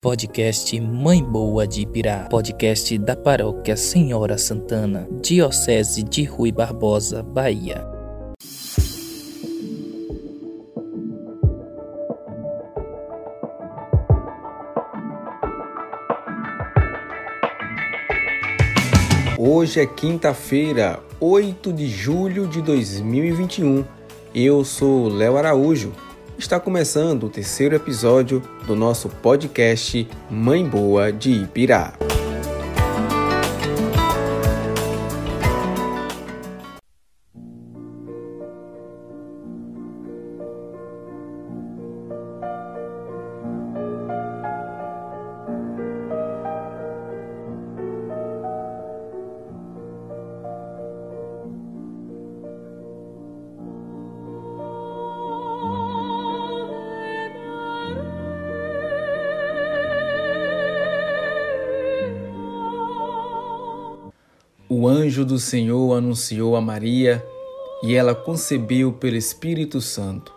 Podcast Mãe Boa de Ibirá, podcast da Paróquia Senhora Santana, Diocese de Rui Barbosa, Bahia. Hoje é quinta-feira, 8 de julho de 2021. Eu sou Léo Araújo Está começando o terceiro episódio do nosso podcast Mãe Boa de Ipirá. O anjo do Senhor anunciou a Maria e ela concebeu pelo Espírito Santo.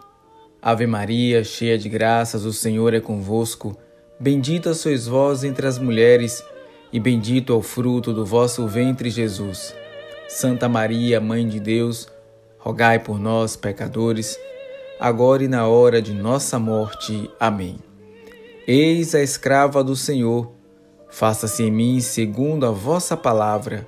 Ave Maria, cheia de graças, o Senhor é convosco. Bendita sois vós entre as mulheres, e bendito é o fruto do vosso ventre, Jesus. Santa Maria, Mãe de Deus, rogai por nós, pecadores, agora e na hora de nossa morte. Amém. Eis a escrava do Senhor, faça-se em mim segundo a vossa palavra.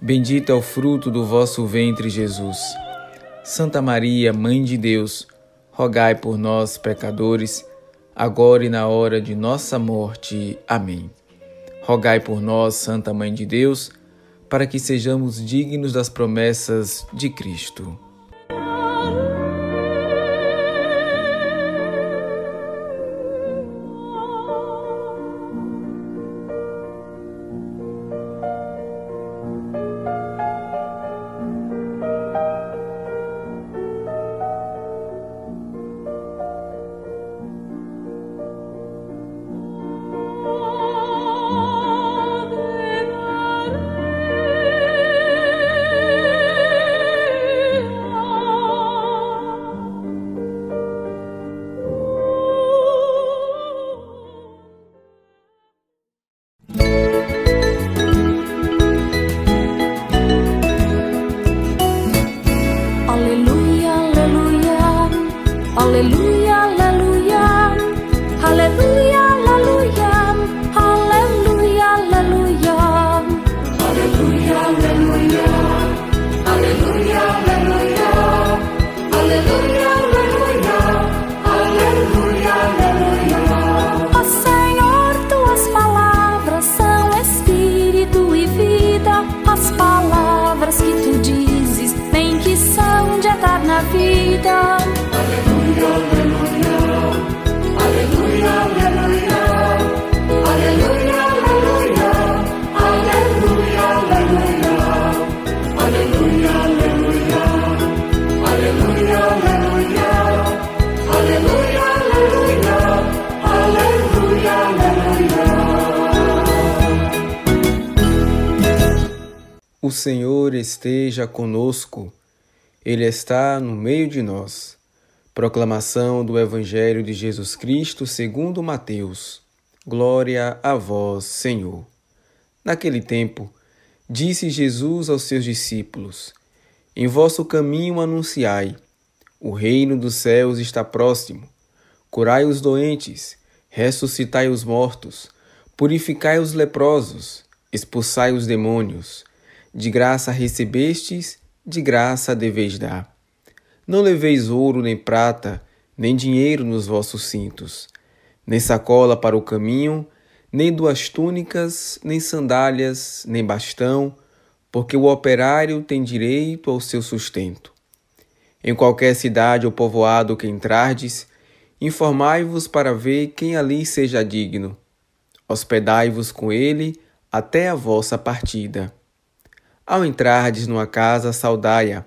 Bendito é o fruto do vosso ventre, Jesus. Santa Maria, Mãe de Deus, rogai por nós, pecadores, agora e na hora de nossa morte. Amém. Rogai por nós, Santa Mãe de Deus, para que sejamos dignos das promessas de Cristo. O Senhor esteja conosco, Ele está no meio de nós. Proclamação do Evangelho de Jesus Cristo segundo Mateus. Glória a vós, Senhor. Naquele tempo, disse Jesus aos seus discípulos: Em vosso caminho anunciai: o reino dos céus está próximo. Curai os doentes, ressuscitai os mortos, purificai os leprosos, expulsai os demônios. De graça recebestes, de graça deveis dar. Não leveis ouro nem prata, nem dinheiro nos vossos cintos, nem sacola para o caminho, nem duas túnicas, nem sandálias, nem bastão, porque o operário tem direito ao seu sustento. Em qualquer cidade ou povoado que entrardes, informai-vos para ver quem ali seja digno. Hospedai-vos com ele até a vossa partida. Ao entrardes numa casa, saudai-a.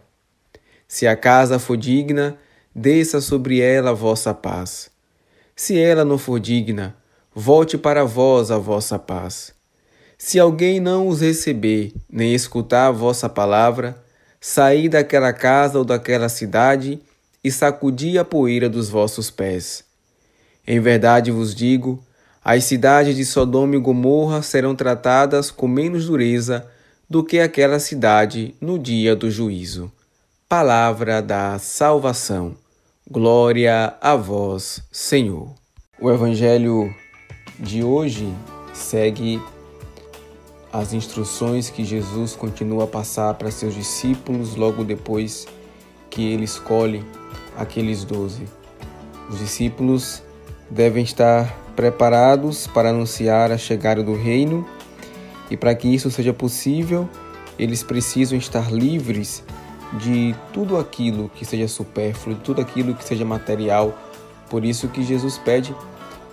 Se a casa for digna, desça sobre ela a vossa paz. Se ela não for digna, volte para vós a vossa paz. Se alguém não os receber, nem escutar a vossa palavra, saí daquela casa ou daquela cidade e sacudi a poeira dos vossos pés. Em verdade vos digo, as cidades de Sodoma e Gomorra serão tratadas com menos dureza do que aquela cidade no dia do juízo. Palavra da salvação. Glória a vós, Senhor. O evangelho de hoje segue as instruções que Jesus continua a passar para seus discípulos logo depois que ele escolhe aqueles doze. Os discípulos devem estar preparados para anunciar a chegada do reino e para que isso seja possível, eles precisam estar livres de tudo aquilo que seja supérfluo, de tudo aquilo que seja material. Por isso que Jesus pede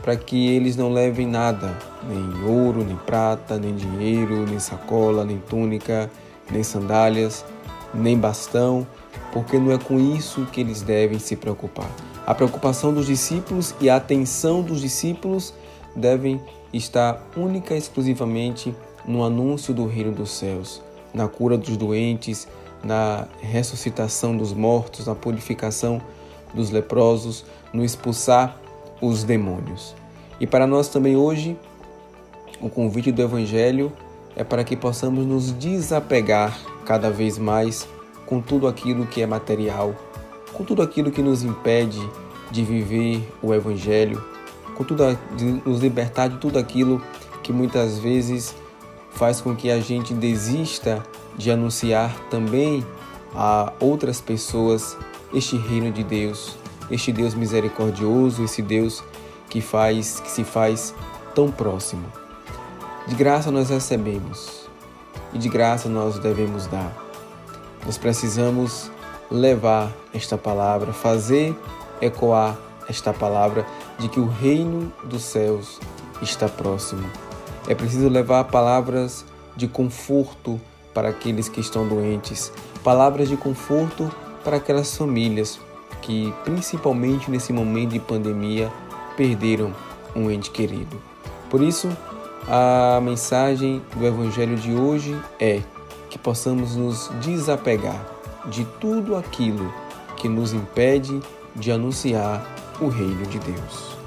para que eles não levem nada, nem ouro, nem prata, nem dinheiro, nem sacola, nem túnica, nem sandálias, nem bastão, porque não é com isso que eles devem se preocupar. A preocupação dos discípulos e a atenção dos discípulos devem estar única e exclusivamente no anúncio do reino dos céus, na cura dos doentes, na ressuscitação dos mortos, na purificação dos leprosos, no expulsar os demônios. E para nós também hoje, o convite do Evangelho é para que possamos nos desapegar cada vez mais com tudo aquilo que é material, com tudo aquilo que nos impede de viver o Evangelho, com tudo, de nos libertar de tudo aquilo que muitas vezes faz com que a gente desista de anunciar também a outras pessoas este reino de Deus, este Deus misericordioso, esse Deus que faz, que se faz tão próximo. De graça nós recebemos e de graça nós devemos dar. Nós precisamos levar esta palavra, fazer ecoar esta palavra de que o reino dos céus está próximo. É preciso levar palavras de conforto para aqueles que estão doentes, palavras de conforto para aquelas famílias que, principalmente nesse momento de pandemia, perderam um ente querido. Por isso, a mensagem do Evangelho de hoje é que possamos nos desapegar de tudo aquilo que nos impede de anunciar o reino de Deus.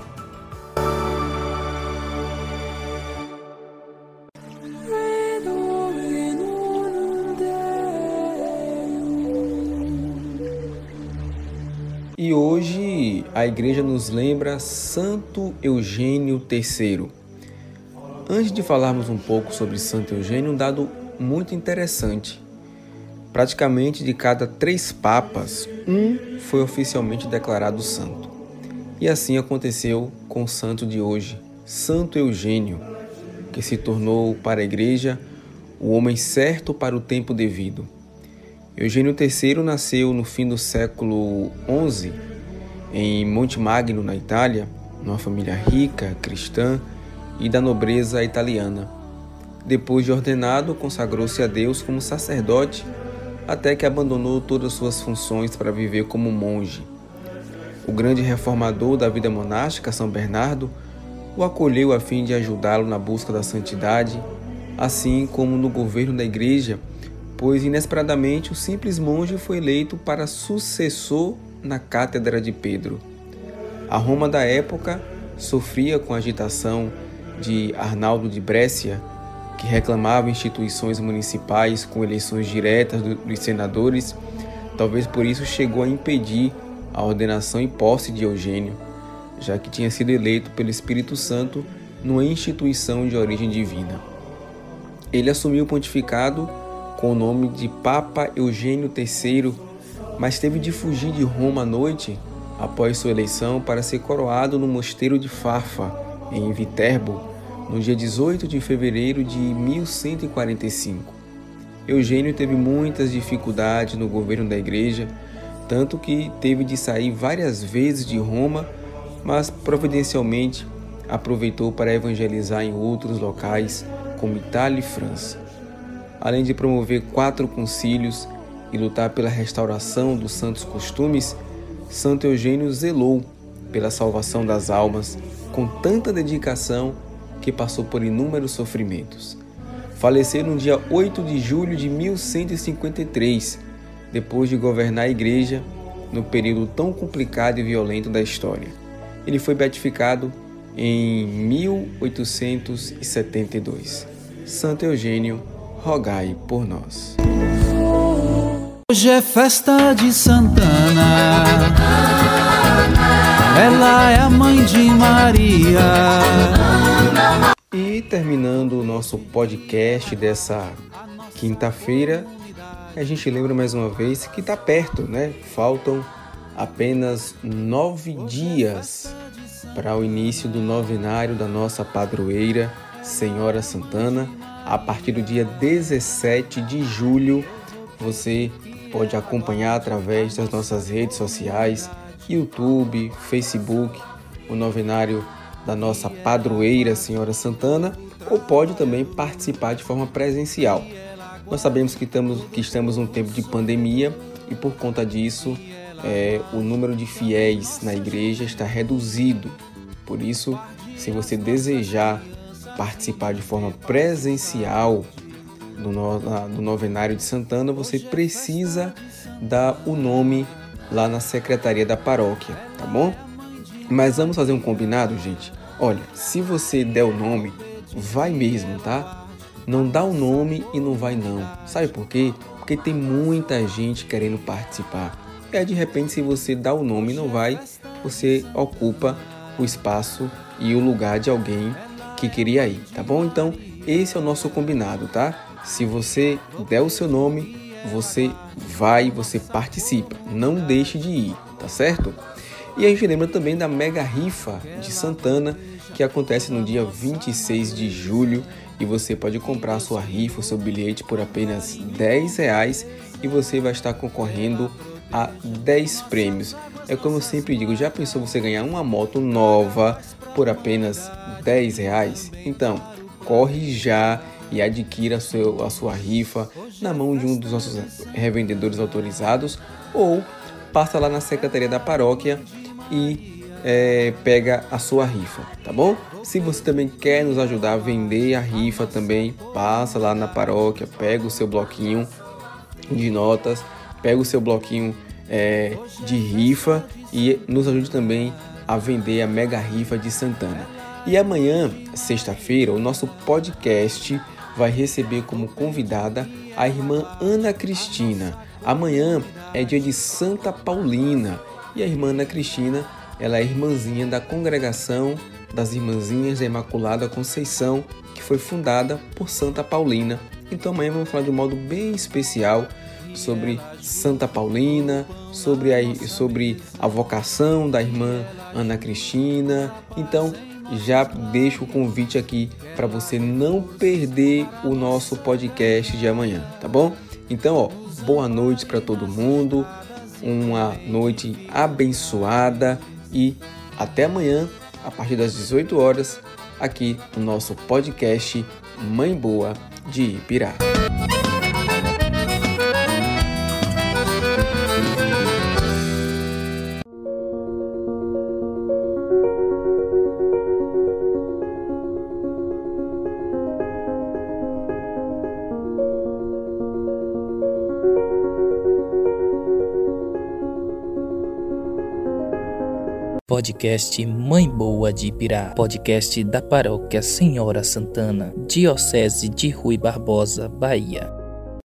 A igreja nos lembra Santo Eugênio III. Antes de falarmos um pouco sobre Santo Eugênio, um dado muito interessante. Praticamente de cada três papas, um foi oficialmente declarado santo. E assim aconteceu com o santo de hoje, Santo Eugênio, que se tornou para a igreja o homem certo para o tempo devido Eugênio III nasceu no fim do século XI em Monte Magno, na Itália, numa família rica, cristã e da nobreza italiana. Depois de ordenado, consagrou-se a Deus como sacerdote, até que abandonou todas suas funções para viver como monge. O grande reformador da vida monástica, São Bernardo, o acolheu a fim de ajudá-lo na busca da santidade, assim como no governo da igreja pois inesperadamente o simples monge foi eleito para sucessor na cátedra de Pedro. A Roma da época sofria com a agitação de Arnaldo de Brescia, que reclamava instituições municipais com eleições diretas dos senadores, talvez por isso chegou a impedir a ordenação e posse de Eugênio, já que tinha sido eleito pelo Espírito Santo numa instituição de origem divina. Ele assumiu o pontificado com o nome de Papa Eugênio III, mas teve de fugir de Roma à noite após sua eleição para ser coroado no mosteiro de Fafa, em Viterbo, no dia 18 de fevereiro de 1145. Eugênio teve muitas dificuldades no governo da igreja, tanto que teve de sair várias vezes de Roma, mas providencialmente aproveitou para evangelizar em outros locais, como Itália e França. Além de promover quatro concílios e lutar pela restauração dos santos costumes, Santo Eugênio zelou pela salvação das almas com tanta dedicação que passou por inúmeros sofrimentos. Faleceu no dia 8 de julho de 1153, depois de governar a igreja no período tão complicado e violento da história. Ele foi beatificado em 1872. Santo Eugênio, rogai por nós. Hoje é festa de Santana. Ela é a mãe de Maria. E terminando o nosso podcast dessa quinta-feira, a gente lembra mais uma vez que está perto, né? Faltam apenas nove dias para o início do novenário da nossa padroeira, Senhora Santana. A partir do dia 17 de julho, você pode acompanhar através das nossas redes sociais, YouTube, Facebook, o novenário da nossa padroeira Senhora Santana, ou pode também participar de forma presencial. Nós sabemos que estamos, que estamos num tempo de pandemia e por conta disso é, o número de fiéis na igreja está reduzido. Por isso, se você desejar participar de forma presencial do, no, do novenário de Santana, você precisa dar o nome lá na secretaria da paróquia, tá bom? Mas vamos fazer um combinado, gente? Olha, se você der o nome, vai mesmo, tá? Não dá o nome e não vai não. Sabe por quê? Porque tem muita gente querendo participar. E aí, de repente, se você dá o nome e não vai, você ocupa o espaço e o lugar de alguém que queria ir, tá bom? Então, esse é o nosso combinado, tá? Se você der o seu nome, você vai, você participa. Não deixe de ir, tá certo? E a gente lembra também da mega rifa de Santana, que acontece no dia 26 de julho e você pode comprar sua rifa, o seu bilhete por apenas 10 reais e você vai estar concorrendo a 10 prêmios. É como eu sempre digo, já pensou você ganhar uma moto nova por apenas 10 reais? Então, corre já e adquira a, seu, a sua rifa na mão de um dos nossos revendedores autorizados ou passa lá na secretaria da paróquia e é, pega a sua rifa, tá bom? Se você também quer nos ajudar a vender a rifa também, passa lá na paróquia, pega o seu bloquinho de notas pega o seu bloquinho é, de rifa e nos ajude também a vender a mega rifa de Santana. E amanhã, sexta-feira, o nosso podcast vai receber como convidada a irmã Ana Cristina. Amanhã é dia de Santa Paulina e a irmã Ana Cristina ela é irmãzinha da congregação das Irmãzinhas da Imaculada Conceição, que foi fundada por Santa Paulina. Então amanhã vamos falar de um modo bem especial sobre Santa Paulina, sobre a, sobre a vocação da irmã Ana Cristina. Então, já deixo o convite aqui para você não perder o nosso podcast de amanhã, tá bom? Então, ó, boa noite para todo mundo, uma noite abençoada e até amanhã, a partir das 18 horas, aqui no nosso podcast Mãe Boa de Ipirá. Podcast Mãe Boa de Ibirá. Podcast da Paróquia Senhora Santana, Diocese de Rui Barbosa, Bahia.